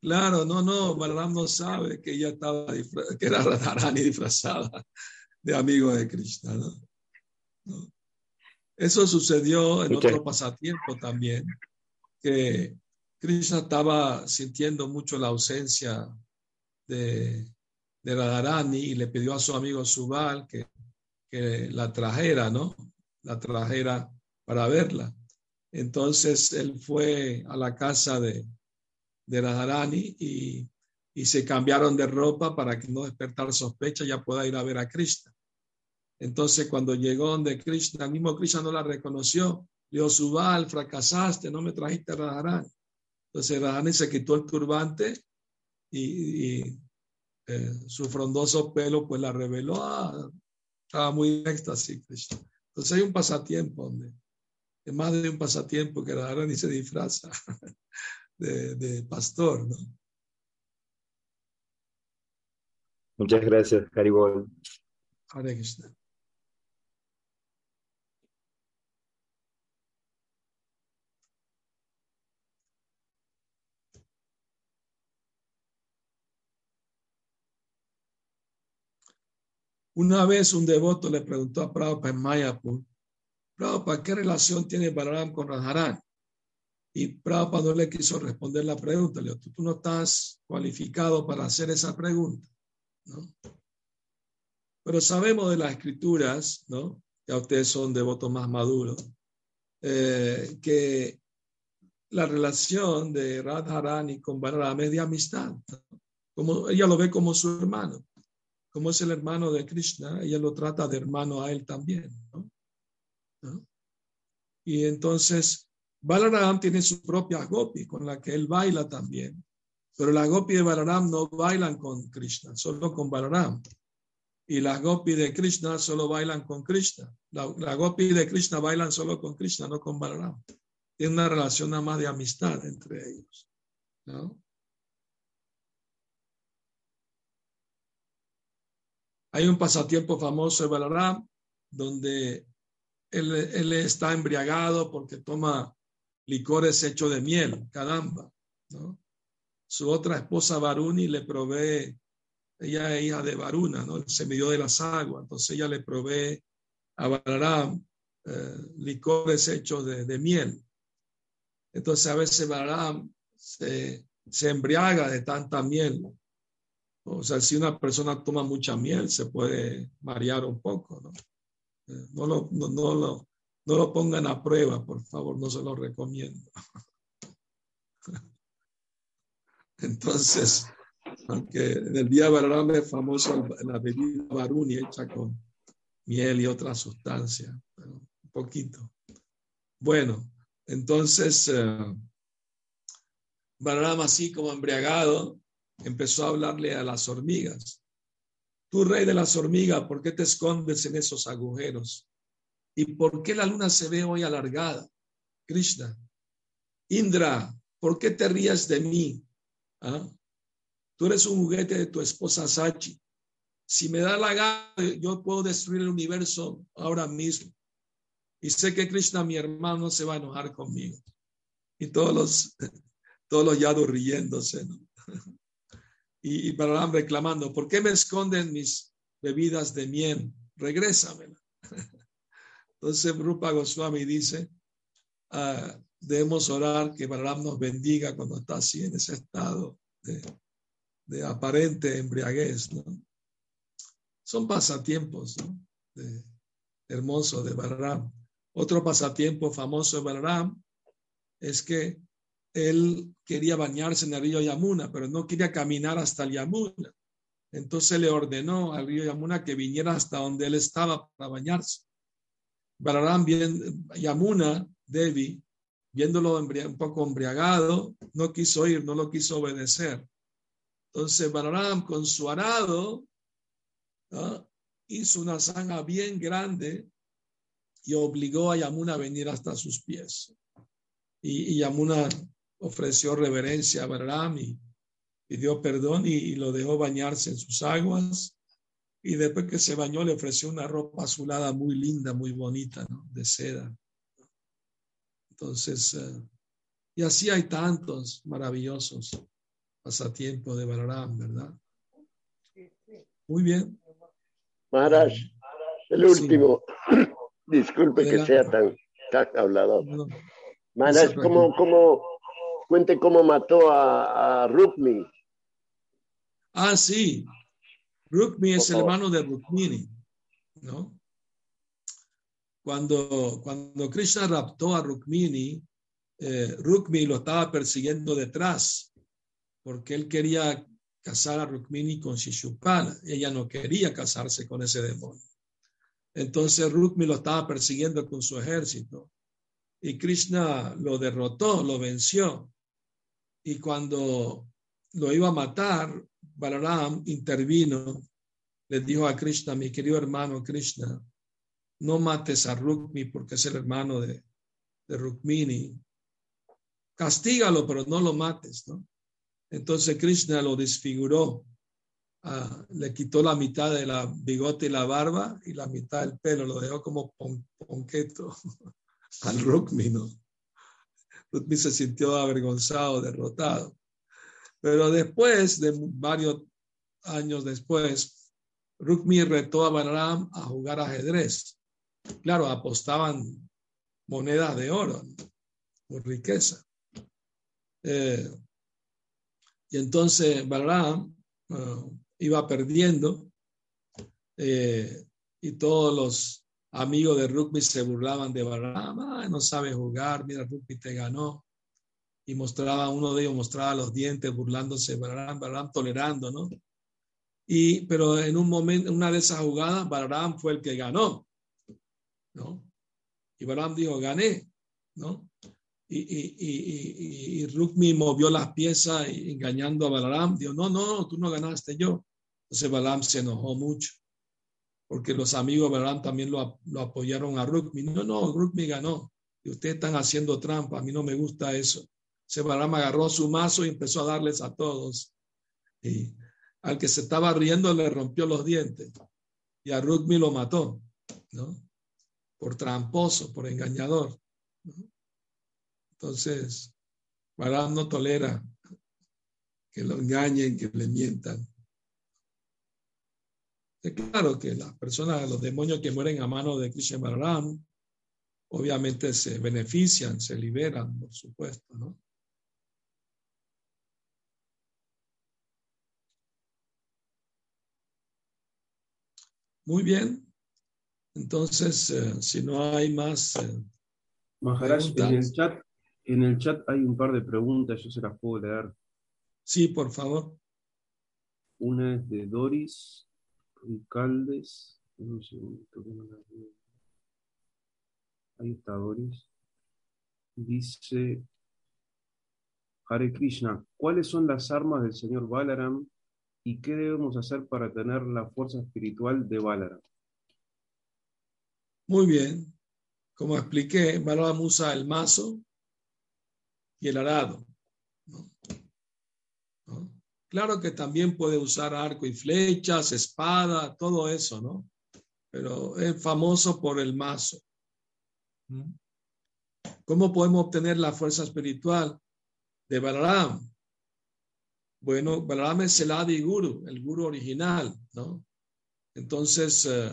Claro, no, no, Balaram no sabe que ella estaba que era Radharani disfrazada de amigo de Krishna, ¿no? ¿No? Eso sucedió en otro pasatiempo también, que Krishna estaba sintiendo mucho la ausencia de, de Radharani y le pidió a su amigo Subal que, que la trajera, ¿no? La trajera para verla. Entonces él fue a la casa de, de Radharani y, y se cambiaron de ropa para que no despertar sospecha, ya pueda ir a ver a Krishna. Entonces cuando llegó donde Krishna, el mismo Krishna no la reconoció, le dijo, Subal, fracasaste, no me trajiste Radharani. Entonces Radharani se quitó el turbante y, eh, su frondoso pelo pues la reveló. Ah, estaba muy éxtasis Krishna. Entonces hay un pasatiempo donde es más de un pasatiempo que Radharani se disfraza [laughs] de, de pastor, ¿no? Muchas gracias, Haribol. Hare Krishna. Una vez un devoto le preguntó a Prabhupada en Mayapur, Prabhupada, ¿qué relación tiene Balaram con Radharani? Y Prabhupada no le quiso responder la pregunta. Le dijo, tú, no estás cualificado para hacer esa pregunta. ¿no? Pero sabemos de las escrituras, ¿no? ya ustedes son devotos más maduros, eh, que la relación de Radharani con Balaram es de amistad. Como, ella lo ve como su hermano como es el hermano de Krishna, ella lo trata de hermano a él también. Y entonces, Balaram tiene su propia gopi con la que él baila también, pero las gopi de Balaram no bailan con Krishna, solo con Balaram. Y las gopi de Krishna solo bailan con Krishna. Las la gopi de Krishna bailan solo con Krishna, no con Balaram. Tiene una relación nada más de amistad entre ellos. Hay un pasatiempo famoso de Balaram donde él, está embriagado porque toma licores hechos de miel, caramba. Su otra esposa Varuni le provee, ella es hija de Varuna, ¿no? se midió de las aguas, entonces ella le provee a Balaram eh, licores hechos de, miel. Entonces a veces Balaram se, se embriaga de tanta miel o sea, si una persona toma mucha miel, se puede marear un poco, ¿no? No lo, no, lo, no lo pongan a prueba, por favor, no se lo recomiendo. [laughs] Entonces, aunque en el día de es famoso la bebida baruni hecha con miel y otra sustancia, un poquito. Bueno, entonces, eh, así como embriagado, empezó a hablarle a las hormigas. Tú, rey de las hormigas, ¿por qué te escondes en esos agujeros? ¿Y por qué la luna se ve hoy alargada? Krishna. Indra, ¿por qué te rías de mí? ¿Ah? Tú eres un juguete de tu esposa Sachi. Si me da la gana, yo puedo destruir el universo ahora mismo. Y sé que Krishna, mi hermano, se va a enojar conmigo. Y todos los, [laughs] todos los yados riéndose. Y, y Balaram reclamando, ¿por qué me esconden mis bebidas de miel? Regrésamela. [laughs] Entonces Rupa Goswami dice, ah, debemos orar que Balaram nos bendiga cuando está así en ese estado de, aparente embriaguez. Son pasatiempos ¿no? de, hermosos de Balaram. Otro pasatiempo famoso de Balaram es que él quería bañarse en el río Yamuna, pero no quería caminar hasta el Yamuna. Entonces le ordenó al río Yamuna que viniera hasta donde él estaba para bañarse. Balaram, bien, Yamuna, Devi, viéndolo un poco embriagado, no quiso ir, no lo quiso obedecer. Entonces Balaram con su arado hizo una zanja bien grande y obligó a Yamuna a venir hasta sus pies. Y, y Yamuna ofreció reverencia a Balaram y pidió perdón y, lo dejó bañarse en sus aguas. Y después que se bañó le ofreció una ropa azulada muy linda, muy bonita, ¿no? de seda. Entonces, eh, y así hay tantos maravillosos pasatiempos de Balaram, ¿verdad? Muy bien. Maharaj, el último. [clears throat] Disculpe que sea tan, tan hablado. Maharaj, ¿cómo, cómo, Cuente cómo mató a, a Rukmi. Ah, sí. Rukmi es el hermano de Rukmini, ¿no? Cuando, cuando Krishna raptó a Rukmini, eh, Rukmi lo estaba persiguiendo detrás porque él quería casar a Rukmini con Shishupala. Ella no quería casarse con ese demonio. Entonces Rukmi lo estaba persiguiendo con su ejército y Krishna lo derrotó, lo venció. Y cuando lo iba a matar, Balaram intervino, le dijo a Krishna, mi querido hermano Krishna, no mates a Rukmi porque es el hermano de, de Rukmini. Castígalo, pero no lo mates, ¿no? Entonces Krishna lo desfiguró, ah, le quitó la mitad de la bigote y la barba y la mitad del pelo, lo dejó como ponqueto [laughs] al Rukmi, ¿no? Rukmi se sintió avergonzado, derrotado. Pero después, de varios años después, Rukmi retó a Balaram a jugar ajedrez. Claro, apostaban monedas de oro por riqueza. Eh, y entonces Balaram uh, iba perdiendo eh, y todos los amigos de rugby se burlaban de Balaram. no sabe jugar, mira, rugby te ganó. Y mostraba, uno de ellos mostraba los dientes burlándose de Balaram, Balaram tolerando, ¿no? Y, pero en un momento, una de esas jugadas, Balaram fue el que ganó, ¿no? Y Balaram dijo, gané, ¿no? y, y, y, Rukmi movió las piezas engañando a Balaram. Dijo, no, no, tú no ganaste yo. Entonces Balaram se enojó mucho, porque los amigos Balaram también lo, apoyaron a Rukmi. No, no, Rukmi ganó. Y ustedes están haciendo trampa, a mí no me gusta eso. Balaram agarró su mazo y empezó a darles a todos. Y al que se estaba riendo le rompió los dientes. Y a Rukmi lo mató, ¿no? Por tramposo, por engañador. Entonces, Balaam no tolera que lo engañen, que le mientan. Es claro que las personas, los demonios que mueren a mano de Krishna Balaram, obviamente se benefician, se liberan, por supuesto, ¿no? Muy bien. Entonces, eh, si no hay más. Eh, Maharaj, en el chat en el chat hay un par de preguntas, yo se las puedo leer. Sí, por favor. Una es de Doris Ricaldes. Ahí está Doris. Dice Hare Krishna, ¿cuáles son las armas del señor Balaram y qué debemos hacer para tener la fuerza espiritual de Balaram? Muy bien. Como expliqué, Balaram usa el mazo y el arado. Claro que también puede usar arco y flechas, espada, todo eso, ¿no? Pero es famoso por el mazo. ¿Cómo podemos obtener la fuerza espiritual de Balaram? Bueno, Balaram es el Adi Guru, el Guru original, ¿no? Entonces, eh,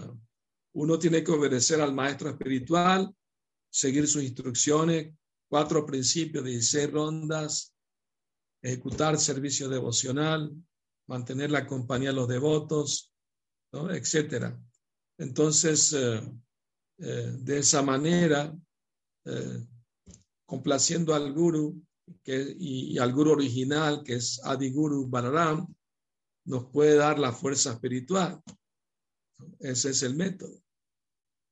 uno tiene que obedecer al maestro espiritual, seguir sus instrucciones, cuatro principios, 16 rondas, ejecutar servicio devocional, mantener la compañía de los devotos, ¿no? etcétera. Entonces, eh, eh, de esa manera, eh, complaciendo al guru que, y, al guru original, que es Adiguru Balaram, nos puede dar la fuerza espiritual. Ese es el método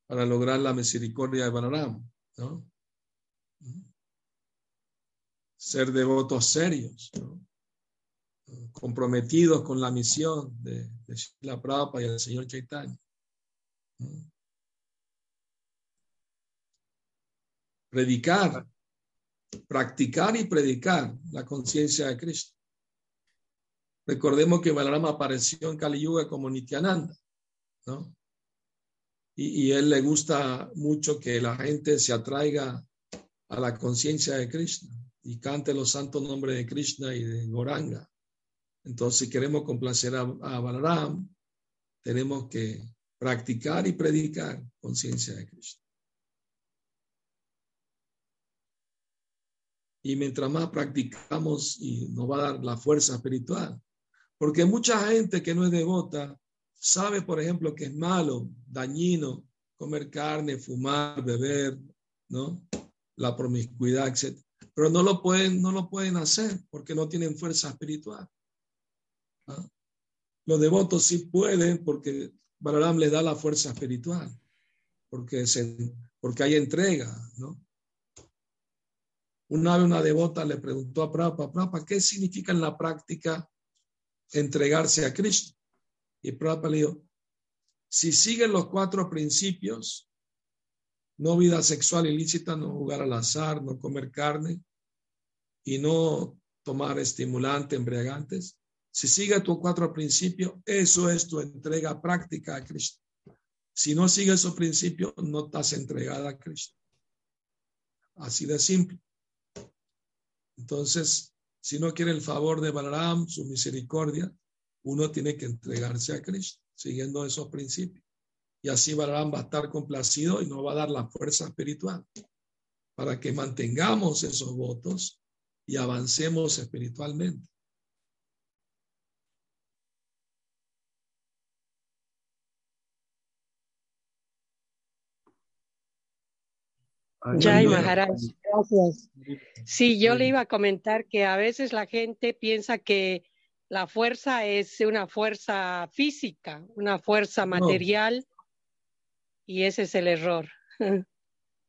para lograr la misericordia de Balaram. ¿no? Ser devotos serios, comprometidos con la misión de, la Prabhupada y del Señor Chaitanya. Predicar, practicar y predicar la conciencia de Cristo. Recordemos que Balaram apareció en Kali Yuga como Nityananda, ¿no? Y, y él le gusta mucho que la gente se atraiga a la conciencia de Krishna y cante los santos nombres de Krishna y de Goranga. Entonces, si queremos complacer a, a Balaram, tenemos que practicar y predicar conciencia de Krishna. Y mientras más practicamos, y nos va a dar la fuerza espiritual. Porque mucha gente que no es devota sabe, por ejemplo, que es malo, dañino comer carne, fumar, beber, ¿no? La promiscuidad, etc. Pero no lo pueden, no lo pueden hacer porque no tienen fuerza espiritual. Los devotos sí pueden porque Balaram les da la fuerza espiritual, porque, se, porque hay entrega, ¿no? Una vez una devota le preguntó a Prabhupada, Prabhupada, ¿qué significa en la práctica entregarse a Cristo? Y Prabhupada le dijo, si siguen los cuatro principios, no vida sexual ilícita, no jugar al azar, no comer carne y no tomar estimulantes, embriagantes, si sigue tus cuatro principios, eso es tu entrega práctica a Cristo. Si no sigue esos principios, no estás entregada a Cristo. Así de simple. Entonces, si no quiere el favor de Balaram, su misericordia, uno tiene que entregarse a Cristo, siguiendo esos principios. Y así Balaram va a estar complacido y nos va a dar la fuerza espiritual para que mantengamos esos votos y avancemos espiritualmente. Jai Maharaj, gracias. Sí, yo le iba a comentar que a veces la gente piensa que la fuerza es una fuerza física, una fuerza material, y ese es el error. [laughs]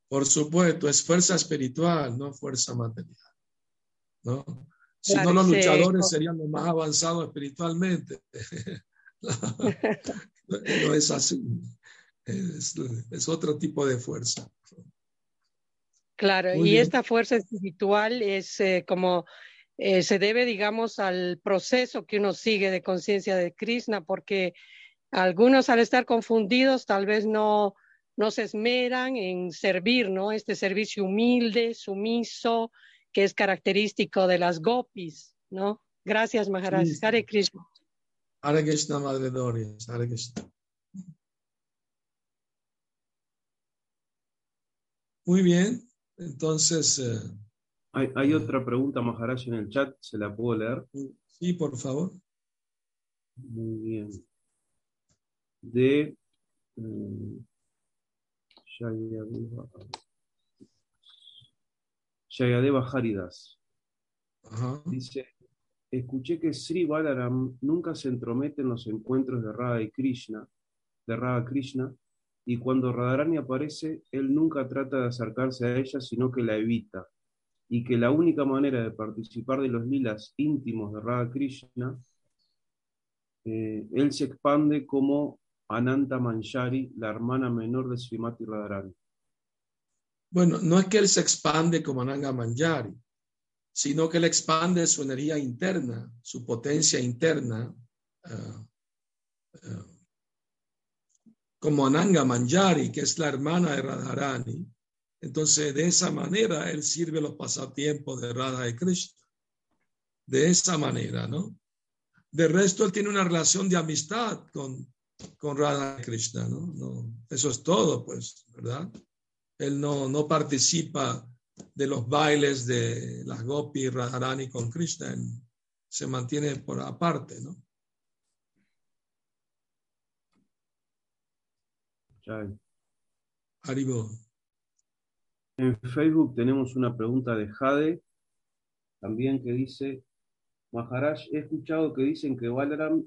Por supuesto, es fuerza espiritual, no fuerza material. ¿No? Si no, los luchadores serían los más avanzados espiritualmente. [laughs] no es así. es otro tipo de fuerza. Claro, y esta fuerza espiritual es eh, como eh, se debe, digamos, al proceso que uno sigue de conciencia de Krishna, porque algunos al estar confundidos tal vez no, no se esmeran en servir, ¿no? Este servicio humilde, sumiso, que es característico de las gopis, ¿no? Gracias, Maharaj. Hare Krishna. Hare Krishna, Madre Doria. Hare Krishna. Muy bien. Entonces... Eh, hay, otra pregunta, Maharaj, en el chat, ¿se la puedo leer? Sí, por favor. Muy bien. De... Um, Shayadeva Haridas. Dice, escuché que Sri Balaram nunca se entromete en los encuentros de Radha y Krishna, de Radha Krishna, y cuando Radharani aparece, él nunca trata de acercarse a ella, sino que la evita, y que la única manera de participar de los lilas íntimos de Radha Krishna, eh, él se expande como Ananta Manjari, la hermana menor de Srimati Radharani. Bueno, no es que él se expande como Ananga Manjari, sino que él expande su energía interna, su potencia interna. Uh, uh, como Ananga Manjari, que es la hermana de Radharani. Entonces, de esa manera, él sirve los pasatiempos de Radha y Krishna. De esa manera, ¿no? De resto, él tiene una relación de amistad con, con Radha y Krishna. ¿no? Eso es todo, pues, ¿verdad? Él no, no participa de los bailes de las Gopi Radharani con Krishna, él se mantiene por aparte, ¿no? En Facebook tenemos una pregunta de Jade, también que dice, Maharaj, he escuchado que dicen que Balaram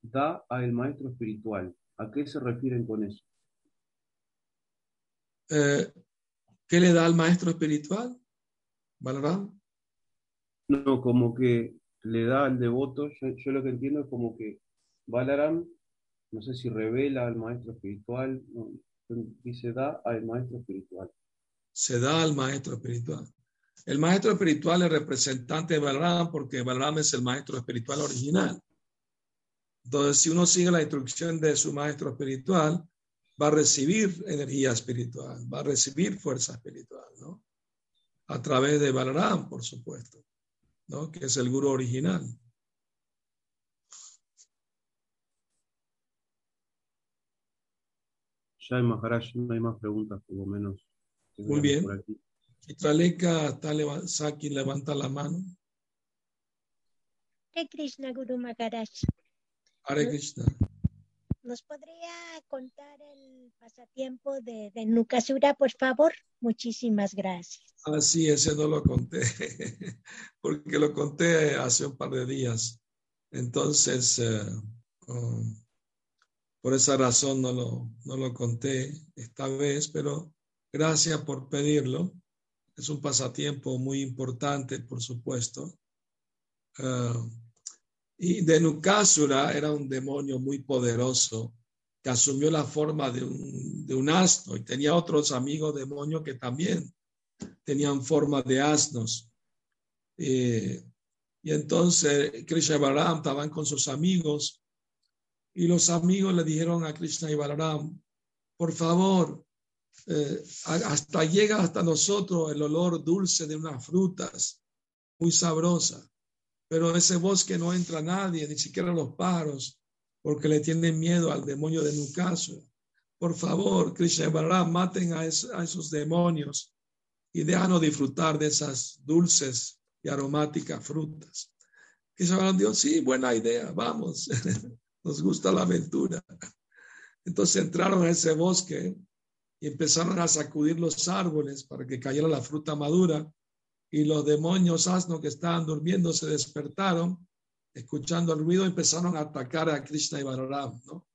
da al maestro espiritual. ¿A qué se refieren con eso? Eh, ¿Qué le da al maestro espiritual? ¿Balaram? No, como que le da al devoto, yo, lo que entiendo es como que Balaram no sé si revela al maestro espiritual, dice da al maestro espiritual. Se da al maestro espiritual. El maestro espiritual es representante de Balaram porque Balaram es el maestro espiritual original. Entonces, si uno sigue la instrucción de su maestro espiritual, va a recibir energía espiritual, va a recibir fuerza espiritual, ¿no? A través de Balaram, por supuesto, ¿no? Que es el guru original. Ya hay Maharaj, no hay más preguntas, por lo menos. Muy bien. Chitraleka está Saki levanta la mano. Hare Krishna, Guru Maharaj. Hare Krishna. ¿Nos podría contar el pasatiempo de, de Nukasura, por favor? Muchísimas gracias. Ah, sí, ese no lo conté, [laughs] porque lo conté hace un par de días. Entonces, eh, um, por esa razón no lo, no lo conté esta vez, pero gracias por pedirlo. Es un pasatiempo muy importante, por supuesto. Uh, y Denukasura era un demonio muy poderoso que asumió la forma de un, de un asno y tenía otros amigos demonios que también tenían forma de asnos. Eh, y entonces Krishna y Balaram estaban con sus amigos y los amigos le dijeron a Krishna y Balaram, por favor, eh, hasta llega hasta nosotros el olor dulce de unas frutas muy sabrosa, pero ese bosque no entra nadie, ni siquiera los pájaros, porque le tienen miedo al demonio de Nucaso. Por favor, Krishna y Balaram, maten a, esos demonios y déjanos disfrutar de esas dulces y aromáticas frutas. Krishna Balaram dijo, sí, buena idea, vamos. [laughs] nos gusta la aventura. Entonces entraron a ese bosque y empezaron a sacudir los árboles para que cayera la fruta madura y los demonios asnos que estaban durmiendo se despertaron, escuchando el ruido, empezaron a atacar a Krishna y Balaram, ¿no?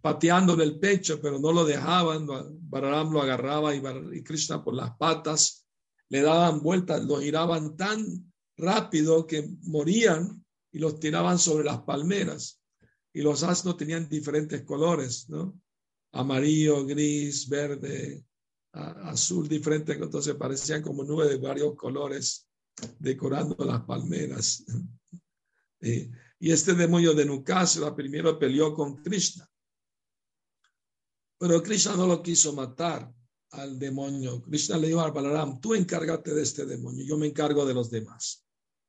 pateándole el pecho, pero no lo dejaban, Balaram lo agarraba y, y Krishna por las patas, le daban vueltas, lo giraban tan rápido que morían y los tiraban sobre las palmeras y los asnos tenían diferentes colores, ¿no? Amarillo, gris, verde, azul, diferentes, entonces parecían como nubes de varios colores decorando las palmeras. [laughs] y este demonio de Nukasura primero peleó con Krishna, pero Krishna no lo quiso matar al demonio. Krishna le dijo a Balaram, tú encárgate de este demonio, yo me encargo de los demás,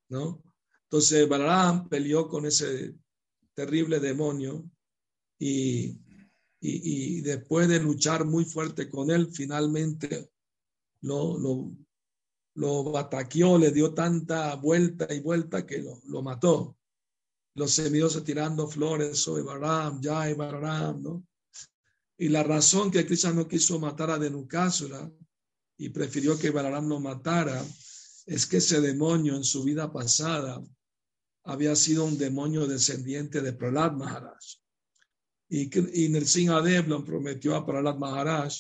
¿no? Entonces Balaram peleó con ese terrible demonio y, y, después de luchar muy fuerte con él, finalmente lo, lo, lo ataqueó, le dio tanta vuelta y vuelta que lo, lo mató. Los semidiosos tirando flores sobre Baram, Jai Baram, ¿no? Y la razón que Krishna no quiso matar a Denukasura y prefirió que Balaram lo matara es que ese demonio en su vida pasada había sido un demonio descendiente de Prahlad Maharaj. Y, y lo prometió a Prahlad Maharaj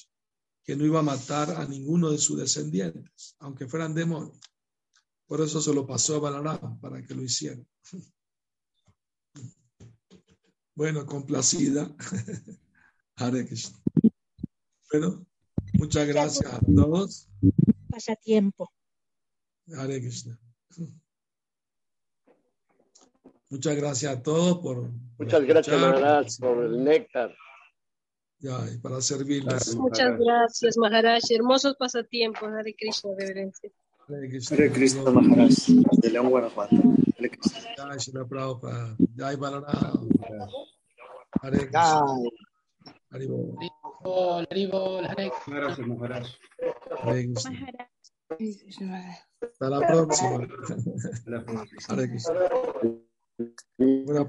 que no iba a matar a ninguno de sus descendientes, aunque fueran demonios. Por eso se lo pasó a Balaram para que lo hiciera. Bueno, complacida. [laughs] Hare Krishna. Bueno, muchas gracias a todos. Pasatiempo. Hare Krishna. Muchas gracias a todos por. Muchas gracias, Maharaj, por el néctar. Ya, y para servirles. Muchas gracias, Maharaj. Hermosos pasatiempos. Hare Krishna, reverencia. Hare Krishna, Hare Krishna Maharaj. De León, Guanajuato. Hare Krishna. Jai Shri Prabhupada. Jai. Hare Krishna. Haribol. Haribol, Hare Gracias, Maharaj. Hare Krishna. Hasta la próxima. Hare Krishna. Buena.